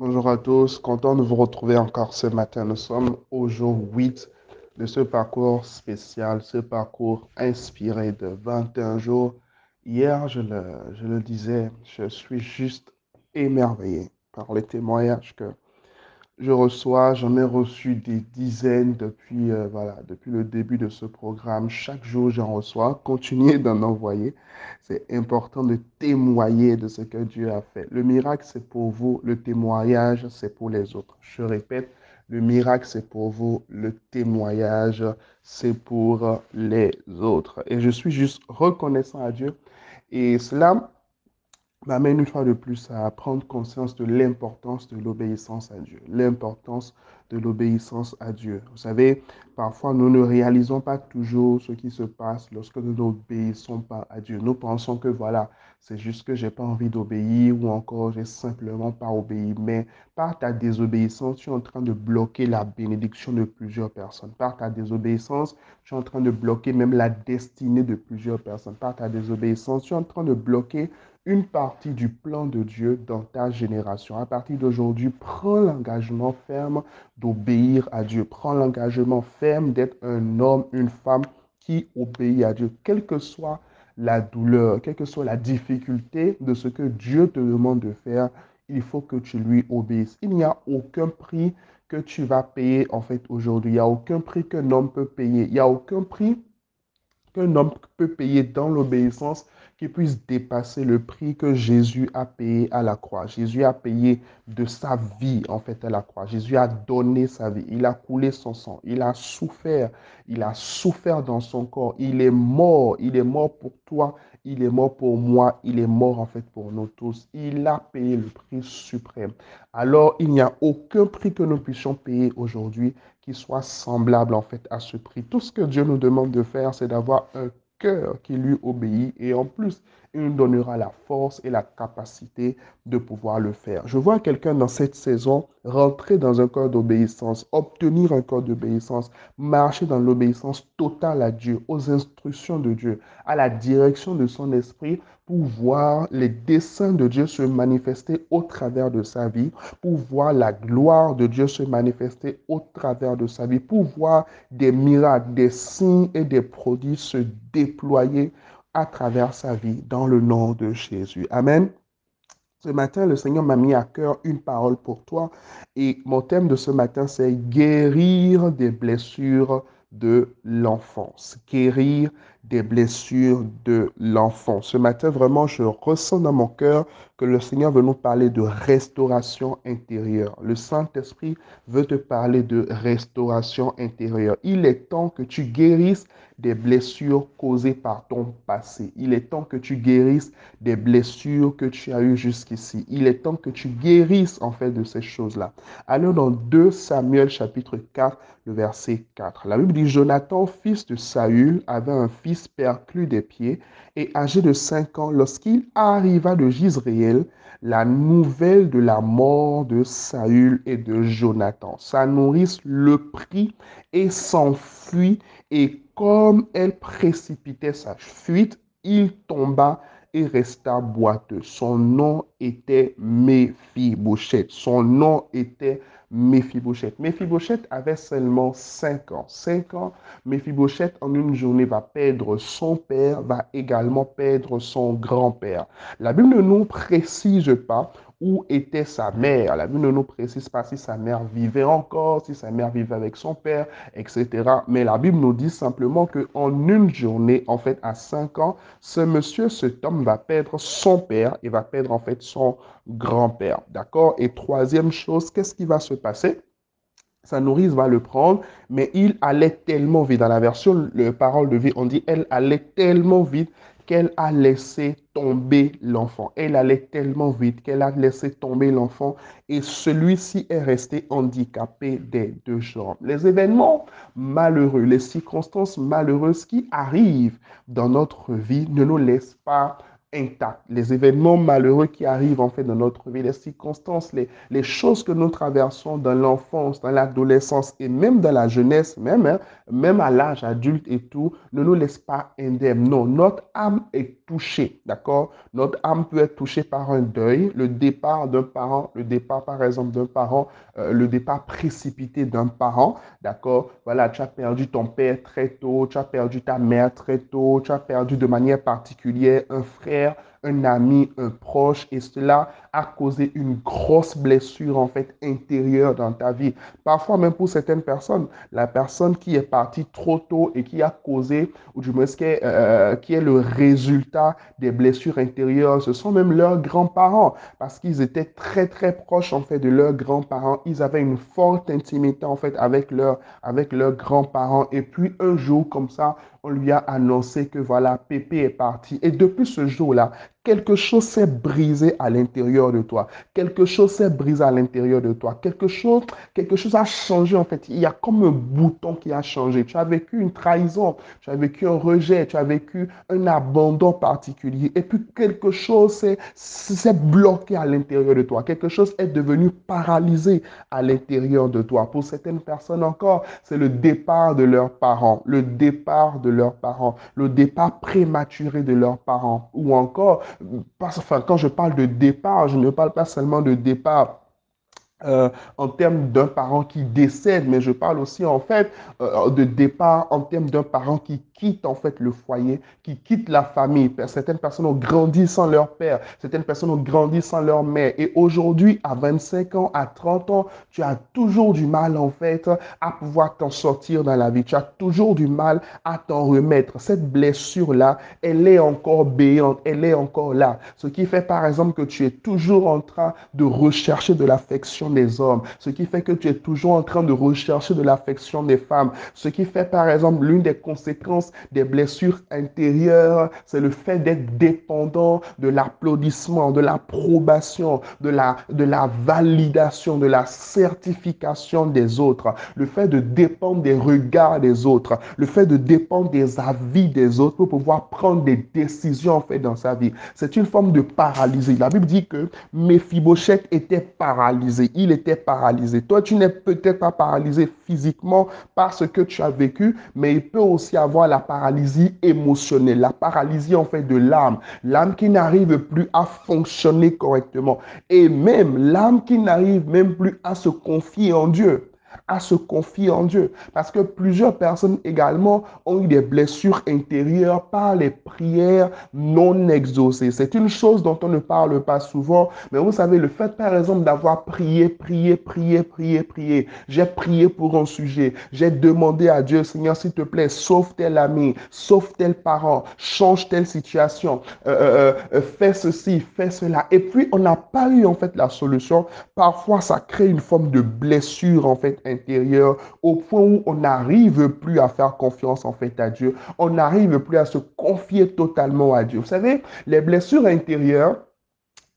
Bonjour à tous, content de vous retrouver encore ce matin. Nous sommes au jour 8 de ce parcours spécial, ce parcours inspiré de 21 jours. Hier, je le, je le disais, je suis juste émerveillé par les témoignages que je reçois, j'en ai reçu des dizaines depuis, euh, voilà, depuis le début de ce programme. Chaque jour, j'en reçois. Continuez d'en envoyer. C'est important de témoigner de ce que Dieu a fait. Le miracle, c'est pour vous. Le témoignage, c'est pour les autres. Je répète, le miracle, c'est pour vous. Le témoignage, c'est pour les autres. Et je suis juste reconnaissant à Dieu. Et cela m'amène une fois de plus à prendre conscience de l'importance de l'obéissance à Dieu, l'importance de l'obéissance à Dieu. Vous savez, parfois nous ne réalisons pas toujours ce qui se passe lorsque nous n'obéissons pas à Dieu. Nous pensons que voilà, c'est juste que j'ai pas envie d'obéir ou encore j'ai simplement pas obéi. Mais par ta désobéissance, tu es en train de bloquer la bénédiction de plusieurs personnes. Par ta désobéissance, tu es en train de bloquer même la destinée de plusieurs personnes. Par ta désobéissance, tu es en train de bloquer une partie du plan de Dieu dans ta génération. À partir d'aujourd'hui, prends l'engagement ferme d'obéir à Dieu. Prends l'engagement ferme d'être un homme, une femme qui obéit à Dieu, quelle que soit la douleur, quelle que soit la difficulté de ce que Dieu te demande de faire, il faut que tu lui obéisses. Il n'y a aucun prix que tu vas payer en fait aujourd'hui. Il n'y a aucun prix qu'un homme peut payer. Il n'y a aucun prix qu'un homme peut payer dans l'obéissance qui puisse dépasser le prix que Jésus a payé à la croix. Jésus a payé de sa vie, en fait, à la croix. Jésus a donné sa vie. Il a coulé son sang. Il a souffert. Il a souffert dans son corps. Il est mort. Il est mort pour toi. Il est mort pour moi. Il est mort, en fait, pour nous tous. Il a payé le prix suprême. Alors, il n'y a aucun prix que nous puissions payer aujourd'hui qui soit semblable, en fait, à ce prix. Tout ce que Dieu nous demande de faire, c'est d'avoir un cœur qui lui obéit. Et en plus, il nous donnera la force et la capacité de pouvoir le faire. Je vois quelqu'un dans cette saison rentrer dans un corps d'obéissance, obtenir un corps d'obéissance, marcher dans l'obéissance totale à Dieu, aux instructions de Dieu, à la direction de son esprit pour voir les desseins de Dieu se manifester au travers de sa vie, pour voir la gloire de Dieu se manifester au travers de sa vie, pour voir des miracles, des signes et des produits se déployer à travers sa vie dans le nom de Jésus. Amen. Ce matin, le Seigneur m'a mis à cœur une parole pour toi et mon thème de ce matin, c'est guérir des blessures de l'enfance. Guérir des blessures de l'enfant. Ce matin, vraiment, je ressens dans mon cœur que le Seigneur veut nous parler de restauration intérieure. Le Saint-Esprit veut te parler de restauration intérieure. Il est temps que tu guérisses des blessures causées par ton passé. Il est temps que tu guérisses des blessures que tu as eues jusqu'ici. Il est temps que tu guérisses en fait de ces choses-là. Allons dans 2 Samuel chapitre 4, le verset 4. La Bible dit, Jonathan, fils de Saül, avait un fils perclus des pieds, et âgé de cinq ans, lorsqu'il arriva de Gisréel, la nouvelle de la mort de Saül et de Jonathan. Sa nourrice le prit et s'enfuit, et comme elle précipitait sa fuite, il tomba et resta boiteux. Son nom était Méphibosheth. Son nom était Méphibosheth. Méphibosheth avait seulement 5 ans. 5 ans, Méphibosheth en une journée va perdre son père, va également perdre son grand-père. La Bible ne nous précise pas où était sa mère. La Bible ne nous précise pas si sa mère vivait encore, si sa mère vivait avec son père, etc. Mais la Bible nous dit simplement qu'en une journée, en fait, à 5 ans, ce monsieur, cet homme va perdre son père et va perdre en fait son grand-père. D'accord? Et troisième chose, qu'est-ce qui va se passer? Sa nourrice va le prendre, mais il allait tellement vite. Dans la version le parole de vie, on dit elle allait tellement vite qu'elle a laissé tomber l'enfant. Elle allait tellement vite qu'elle a laissé tomber l'enfant et celui-ci est resté handicapé des deux jambes. Les événements malheureux, les circonstances malheureuses qui arrivent dans notre vie ne nous laissent pas intact. Les événements malheureux qui arrivent en fait dans notre vie, les circonstances, les, les choses que nous traversons dans l'enfance, dans l'adolescence et même dans la jeunesse, même, hein, même à l'âge adulte et tout, ne nous laissent pas indemnes. Non, notre âme est touchée, d'accord? Notre âme peut être touchée par un deuil, le départ d'un parent, le départ par exemple d'un parent, euh, le départ précipité d'un parent, d'accord? Voilà, tu as perdu ton père très tôt, tu as perdu ta mère très tôt, tu as perdu de manière particulière un frère, un ami, un proche, et cela a causé une grosse blessure en fait intérieure dans ta vie. Parfois même pour certaines personnes, la personne qui est partie trop tôt et qui a causé, ou du moins qui est, euh, qui est le résultat des blessures intérieures, ce sont même leurs grands-parents, parce qu'ils étaient très très proches en fait de leurs grands-parents. Ils avaient une forte intimité en fait avec, avec leurs grands-parents. Et puis un jour comme ça, on lui a annoncé que voilà, Pépé est parti. Et depuis ce jour-là, quelque chose s'est brisé à l'intérieur de toi. Quelque chose s'est brisé à l'intérieur de toi. Quelque chose, quelque chose a changé en fait. Il y a comme un bouton qui a changé. Tu as vécu une trahison, tu as vécu un rejet, tu as vécu un abandon particulier. Et puis quelque chose s'est bloqué à l'intérieur de toi. Quelque chose est devenu paralysé à l'intérieur de toi. Pour certaines personnes encore, c'est le départ de leurs parents, le départ de leurs parents, le départ prématuré de leurs parents ou encore enfin, quand je parle de départ, je ne parle pas seulement de départ euh, en termes d'un parent qui décède, mais je parle aussi en fait euh, de départ en termes d'un parent qui quitte en fait le foyer, qui quitte la famille. Certaines personnes ont grandi sans leur père, certaines personnes ont grandi sans leur mère. Et aujourd'hui, à 25 ans, à 30 ans, tu as toujours du mal en fait à pouvoir t'en sortir dans la vie. Tu as toujours du mal à t'en remettre. Cette blessure-là, elle est encore béante, elle est encore là. Ce qui fait par exemple que tu es toujours en train de rechercher de l'affection des hommes, ce qui fait que tu es toujours en train de rechercher de l'affection des femmes, ce qui fait par exemple l'une des conséquences des blessures intérieures, c'est le fait d'être dépendant de l'applaudissement, de l'approbation, de la, de la validation, de la certification des autres, le fait de dépendre des regards des autres, le fait de dépendre des avis des autres pour pouvoir prendre des décisions en fait dans sa vie. C'est une forme de paralysie. La Bible dit que Mephibosheth était paralysé il était paralysé. Toi, tu n'es peut-être pas paralysé physiquement par ce que tu as vécu, mais il peut aussi avoir la paralysie émotionnelle, la paralysie en fait de l'âme, l'âme qui n'arrive plus à fonctionner correctement, et même l'âme qui n'arrive même plus à se confier en Dieu à se confier en Dieu. Parce que plusieurs personnes également ont eu des blessures intérieures par les prières non exaucées. C'est une chose dont on ne parle pas souvent, mais vous savez, le fait par exemple d'avoir prié, prié, prié, prié, prié. J'ai prié pour un sujet. J'ai demandé à Dieu, Seigneur, s'il te plaît, sauve tel ami, sauve tel parent, change telle situation, euh, euh, euh, fais ceci, fais cela. Et puis, on n'a pas eu en fait la solution. Parfois, ça crée une forme de blessure en fait intérieur au point où on n'arrive plus à faire confiance en fait à Dieu. On n'arrive plus à se confier totalement à Dieu. Vous savez, les blessures intérieures,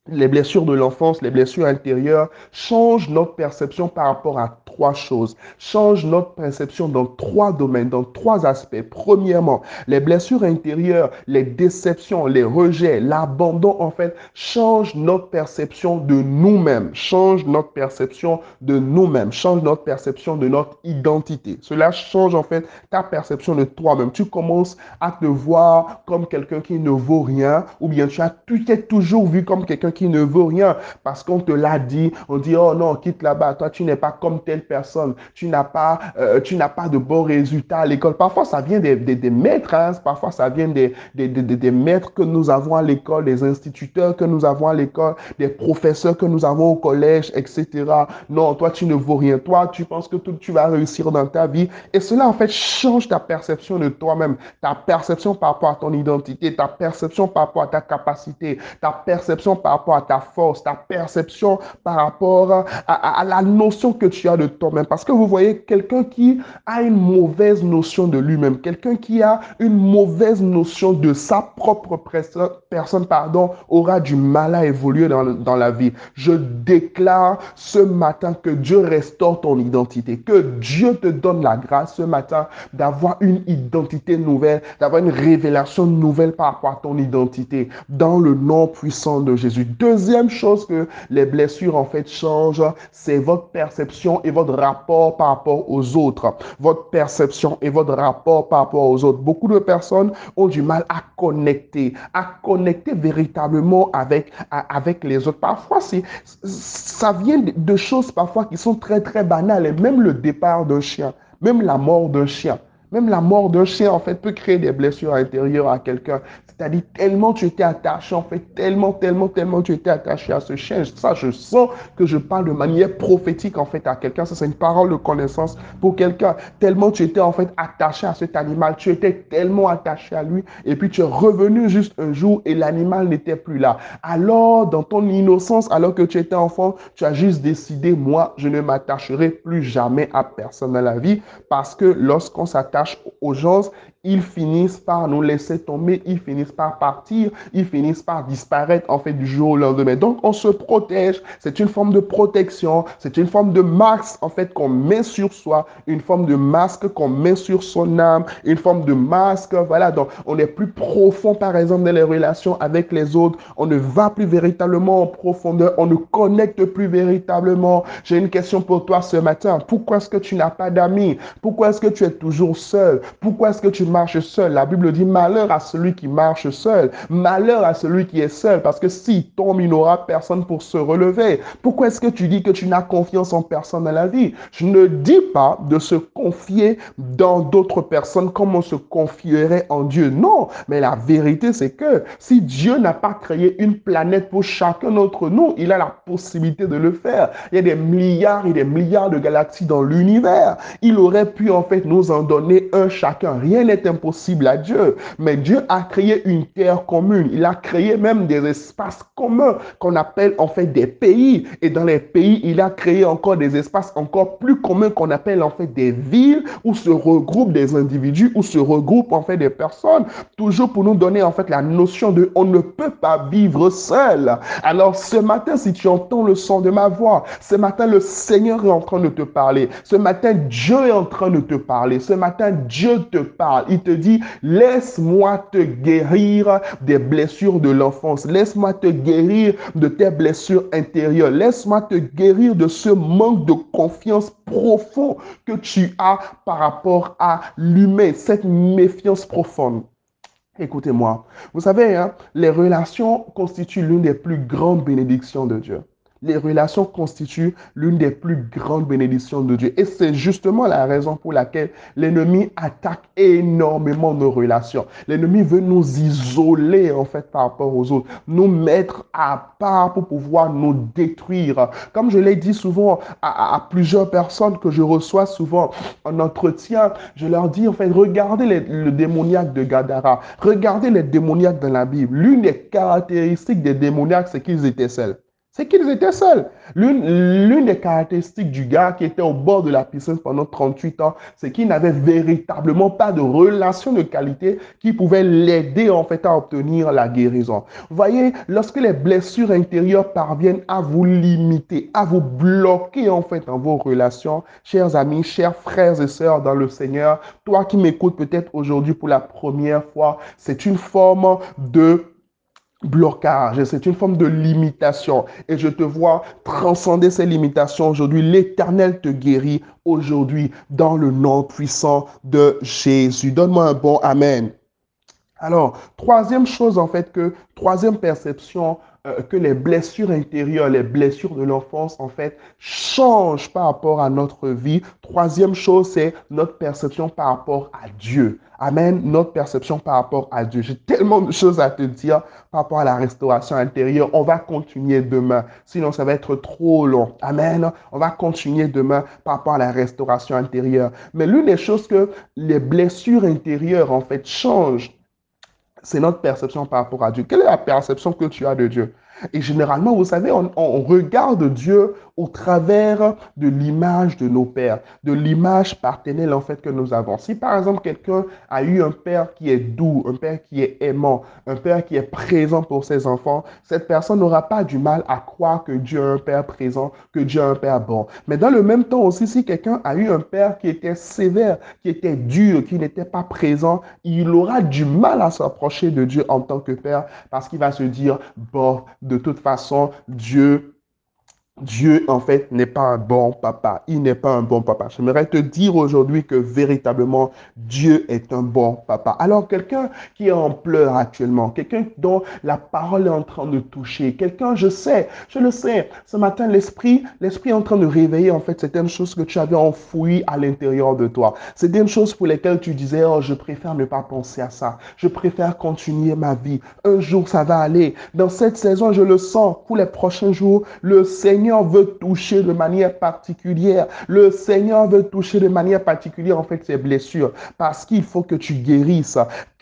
les blessures de l'enfance, les blessures intérieures changent notre perception par rapport à trois choses. Changent notre perception dans trois domaines, dans trois aspects. Premièrement, les blessures intérieures, les déceptions, les rejets, l'abandon, en fait, changent notre perception de nous-mêmes, changent notre perception de nous-mêmes, changent notre perception de notre identité. Cela change, en fait, ta perception de toi-même. Tu commences à te voir comme quelqu'un qui ne vaut rien, ou bien tu as, tu t'es toujours vu comme quelqu'un qui ne veut rien parce qu'on te l'a dit. On dit, oh non, quitte là-bas. Toi, tu n'es pas comme personne. Tu n'as pas, euh, tu n'as pas de bons résultats à l'école. Parfois, ça vient des, des, maîtres. Hein. Parfois, ça vient des, des, des, maîtres que nous avons à l'école, des instituteurs que nous avons à l'école, des professeurs que nous avons au collège, etc. Non, toi, tu ne vaux rien. Toi, tu penses que tout, tu vas réussir dans ta vie. Et cela, en fait, change ta perception de toi-même, ta perception par rapport à ton identité, ta perception par rapport à ta capacité, ta perception par rapport à ta force, ta perception par rapport à, la notion que tu as de toi-même. Parce que vous voyez, quelqu'un qui a une mauvaise notion de lui-même, quelqu'un qui a une mauvaise notion de sa propre personne, pardon, aura du mal à évoluer dans, dans la vie. Je déclare ce matin que Dieu restaure ton identité, que Dieu te donne la grâce ce matin d'avoir une identité nouvelle, d'avoir une révélation nouvelle par rapport à ton identité dans le nom puissant de Jésus. Deuxième chose que les blessures en fait changent, c'est votre perception et votre votre rapport par rapport aux autres, votre perception et votre rapport par rapport aux autres. Beaucoup de personnes ont du mal à connecter, à connecter véritablement avec, avec les autres. Parfois, ça vient de choses parfois qui sont très, très banales. Même le départ d'un chien, même la mort d'un chien. Même la mort d'un chien, en fait, peut créer des blessures intérieures à quelqu'un. C'est-à-dire tellement tu étais attaché, en fait, tellement, tellement, tellement tu étais attaché à ce chien. Ça, je sens que je parle de manière prophétique, en fait, à quelqu'un. Ça, c'est une parole de connaissance pour quelqu'un. Tellement tu étais, en fait, attaché à cet animal. Tu étais tellement attaché à lui. Et puis, tu es revenu juste un jour et l'animal n'était plus là. Alors, dans ton innocence, alors que tu étais enfant, tu as juste décidé, moi, je ne m'attacherai plus jamais à personne dans la vie. Parce que lorsqu'on s'attache aux gens, ils finissent par nous laisser tomber, ils finissent par partir, ils finissent par disparaître en fait du jour au lendemain. Donc on se protège, c'est une forme de protection, c'est une forme de masque en fait qu'on met sur soi, une forme de masque qu'on met sur son âme, une forme de masque, voilà, donc on est plus profond par exemple dans les relations avec les autres, on ne va plus véritablement en profondeur, on ne connecte plus véritablement. J'ai une question pour toi ce matin, pourquoi est-ce que tu n'as pas d'amis? Pourquoi est-ce que tu es toujours seul? Pourquoi est-ce que tu marche seul. La Bible dit malheur à celui qui marche seul. Malheur à celui qui est seul. Parce que s'il tombe, il n'aura personne pour se relever. Pourquoi est-ce que tu dis que tu n'as confiance en personne dans la vie? Je ne dis pas de se confier dans d'autres personnes comme on se confierait en Dieu. Non, mais la vérité, c'est que si Dieu n'a pas créé une planète pour chacun d'entre nous, il a la possibilité de le faire. Il y a des milliards et des milliards de galaxies dans l'univers. Il aurait pu en fait nous en donner un chacun. Rien n'est impossible à Dieu. Mais Dieu a créé une terre commune. Il a créé même des espaces communs qu'on appelle en fait des pays. Et dans les pays, il a créé encore des espaces encore plus communs qu'on appelle en fait des villes où se regroupent des individus, où se regroupent en fait des personnes. Toujours pour nous donner en fait la notion de on ne peut pas vivre seul. Alors ce matin, si tu entends le son de ma voix, ce matin, le Seigneur est en train de te parler. Ce matin, Dieu est en train de te parler. Ce matin, Dieu te parle. Il te dit, laisse-moi te guérir des blessures de l'enfance. Laisse-moi te guérir de tes blessures intérieures. Laisse-moi te guérir de ce manque de confiance profond que tu as par rapport à l'humain, cette méfiance profonde. Écoutez-moi, vous savez, hein, les relations constituent l'une des plus grandes bénédictions de Dieu les relations constituent l'une des plus grandes bénédictions de Dieu. Et c'est justement la raison pour laquelle l'ennemi attaque énormément nos relations. L'ennemi veut nous isoler, en fait, par rapport aux autres, nous mettre à part pour pouvoir nous détruire. Comme je l'ai dit souvent à, plusieurs personnes que je reçois souvent en entretien, je leur dis, en fait, regardez le démoniaque de Gadara, regardez les démoniaques dans la Bible. L'une des caractéristiques des démoniaques, c'est qu'ils étaient seuls c'est qu'ils étaient seuls. L'une des caractéristiques du gars qui était au bord de la piscine pendant 38 ans, c'est qu'il n'avait véritablement pas de relation de qualité qui pouvait l'aider en fait à obtenir la guérison. Vous voyez, lorsque les blessures intérieures parviennent à vous limiter, à vous bloquer en fait dans vos relations, chers amis, chers frères et sœurs dans le Seigneur, toi qui m'écoutes peut-être aujourd'hui pour la première fois, c'est une forme de blocage, c'est une forme de limitation. Et je te vois transcender ces limitations aujourd'hui. L'Éternel te guérit aujourd'hui dans le nom puissant de Jésus. Donne-moi un bon Amen. Alors, troisième chose en fait que, troisième perception euh, que les blessures intérieures, les blessures de l'enfance, en fait, changent par rapport à notre vie. Troisième chose, c'est notre perception par rapport à Dieu. Amen, notre perception par rapport à Dieu. J'ai tellement de choses à te dire par rapport à la restauration intérieure. On va continuer demain, sinon ça va être trop long. Amen. On va continuer demain par rapport à la restauration intérieure. Mais l'une des choses que les blessures intérieures, en fait, changent c'est notre perception par rapport à Dieu. Quelle est la perception que tu as de Dieu? Et généralement, vous savez, on, regarde Dieu au travers de l'image de nos pères, de l'image partenelle en fait que nous avons. Si par exemple quelqu'un a eu un père qui est doux, un père qui est aimant, un père qui est présent pour ses enfants, cette personne n'aura pas du mal à croire que Dieu a un père présent, que Dieu a un père bon. Mais dans le même temps aussi, si quelqu'un a eu un père qui était sévère, qui était dur, qui n'était pas présent, il aura du mal à s'approcher de Dieu en tant que père parce qu'il va se dire, bon, de toute façon, Dieu Dieu, en fait, n'est pas un bon papa. Il n'est pas un bon papa. J'aimerais te dire aujourd'hui que véritablement, Dieu est un bon papa. Alors, quelqu'un qui est en pleurs actuellement, quelqu'un dont la parole est en train de toucher, quelqu'un, je sais, je le sais, ce matin, l'esprit, l'esprit est en train de réveiller, en fait, certaines choses que tu avais enfouies à l'intérieur de toi. C'est des choses pour lesquelles tu disais, oh, je préfère ne pas penser à ça. Je préfère continuer ma vie. Un jour, ça va aller. Dans cette saison, je le sens. Pour les prochains jours, le Seigneur veut toucher de manière particulière. Le Seigneur veut toucher de manière particulière, en fait, ces blessures. Parce qu'il faut que tu guérisses.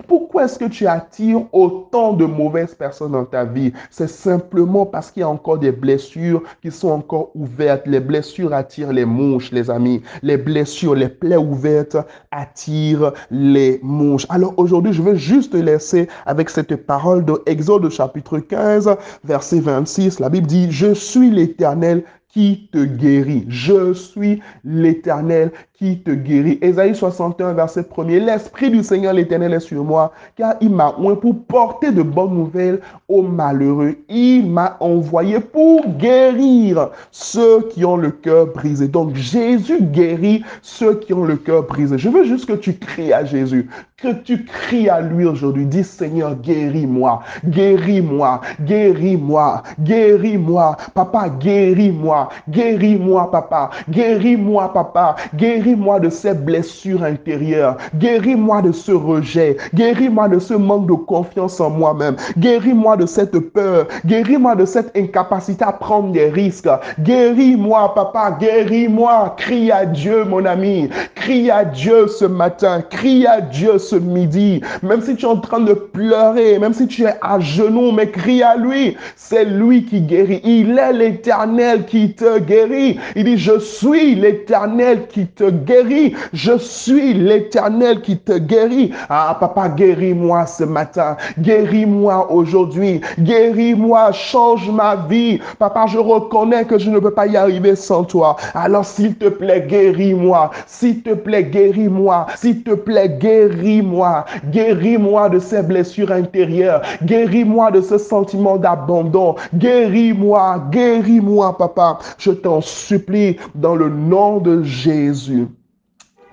Pourquoi est-ce que tu attires autant de mauvaises personnes dans ta vie? C'est simplement parce qu'il y a encore des blessures qui sont encore ouvertes. Les blessures attirent les mouches, les amis. Les blessures, les plaies ouvertes attirent les mouches. Alors aujourd'hui, je veux juste te laisser avec cette parole de Exode chapitre 15, verset 26. La Bible dit, je suis l'Éternel panel qui te guérit. Je suis l'Éternel qui te guérit. Ésaïe 61, verset 1 L'Esprit du Seigneur l'Éternel est sur moi, car il m'a oint pour porter de bonnes nouvelles aux malheureux. Il m'a envoyé pour guérir ceux qui ont le cœur brisé. Donc Jésus guérit ceux qui ont le cœur brisé. Je veux juste que tu cries à Jésus, que tu cries à lui aujourd'hui. Dis Seigneur, guéris-moi, guéris-moi, guéris-moi, guéris-moi. Papa, guéris-moi, guéris-moi, papa, guéris-moi, papa, guéris-moi de ces blessures intérieures, guéris-moi de ce rejet, guéris-moi de ce manque de confiance en moi-même, guéris-moi de cette peur, guéris-moi de cette incapacité à prendre des risques, guéris-moi, papa, guéris-moi. Crie à Dieu, mon ami, crie à Dieu ce matin, crie à Dieu ce midi, même si tu es en train de pleurer, même si tu es à genoux, mais crie à lui. C'est lui qui guérit. Il est l'éternel qui te guérit. Il dit, je suis l'éternel qui te guérit. Je suis l'éternel qui te guérit. Ah, papa, guéris-moi ce matin. Guéris-moi aujourd'hui. Guéris-moi. Change ma vie. Papa, je reconnais que je ne peux pas y arriver sans toi. Alors, s'il te plaît, guéris-moi. S'il te plaît, guéris-moi. S'il te plaît, guéris moi guéris-moi de ces blessures intérieures, guéris-moi de ce sentiment d'abandon, guéris-moi, guéris-moi, papa. Je t'en supplie dans le nom de Jésus.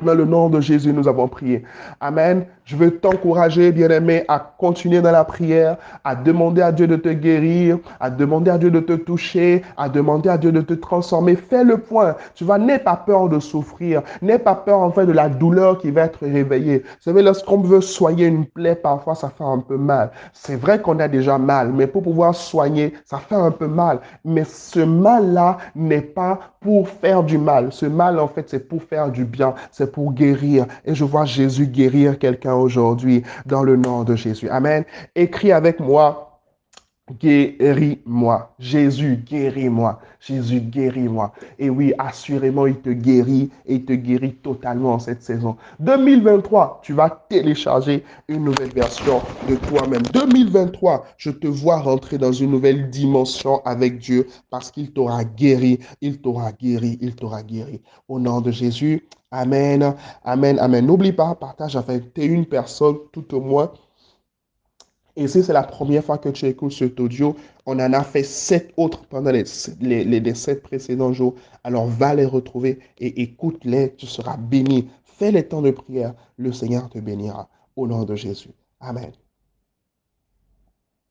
Dans le nom de Jésus, nous avons prié. Amen. Je veux t'encourager, bien-aimé, à continuer dans la prière, à demander à Dieu de te guérir, à demander à Dieu de te toucher, à demander à Dieu de te transformer. Fais le point. Tu vas, n'aie pas peur de souffrir. N'aie pas peur, en fait, de la douleur qui va être réveillée. Vous savez, lorsqu'on veut soigner une plaie, parfois, ça fait un peu mal. C'est vrai qu'on a déjà mal, mais pour pouvoir soigner, ça fait un peu mal. Mais ce mal-là n'est pas pour faire du mal. Ce mal, en fait, c'est pour faire du bien. C'est pour guérir. Et je vois Jésus guérir quelqu'un aujourd'hui dans le nom de Jésus. Amen. Écris avec moi. Guéris-moi. Jésus, guéris-moi. Jésus, guéris-moi. Et oui, assurément, il te guérit et il te guérit totalement en cette saison. 2023, tu vas télécharger une nouvelle version de toi-même. 2023, je te vois rentrer dans une nouvelle dimension avec Dieu parce qu'il t'aura guéri, il t'aura guéri, il t'aura guéri. Au nom de Jésus, Amen, Amen, Amen. N'oublie pas, partage avec une personne tout au moins. Et si c'est la première fois que tu écoutes cet audio, on en a fait sept autres pendant les, les, les sept précédents jours. Alors va les retrouver et écoute-les, tu seras béni. Fais les temps de prière, le Seigneur te bénira. Au nom de Jésus. Amen.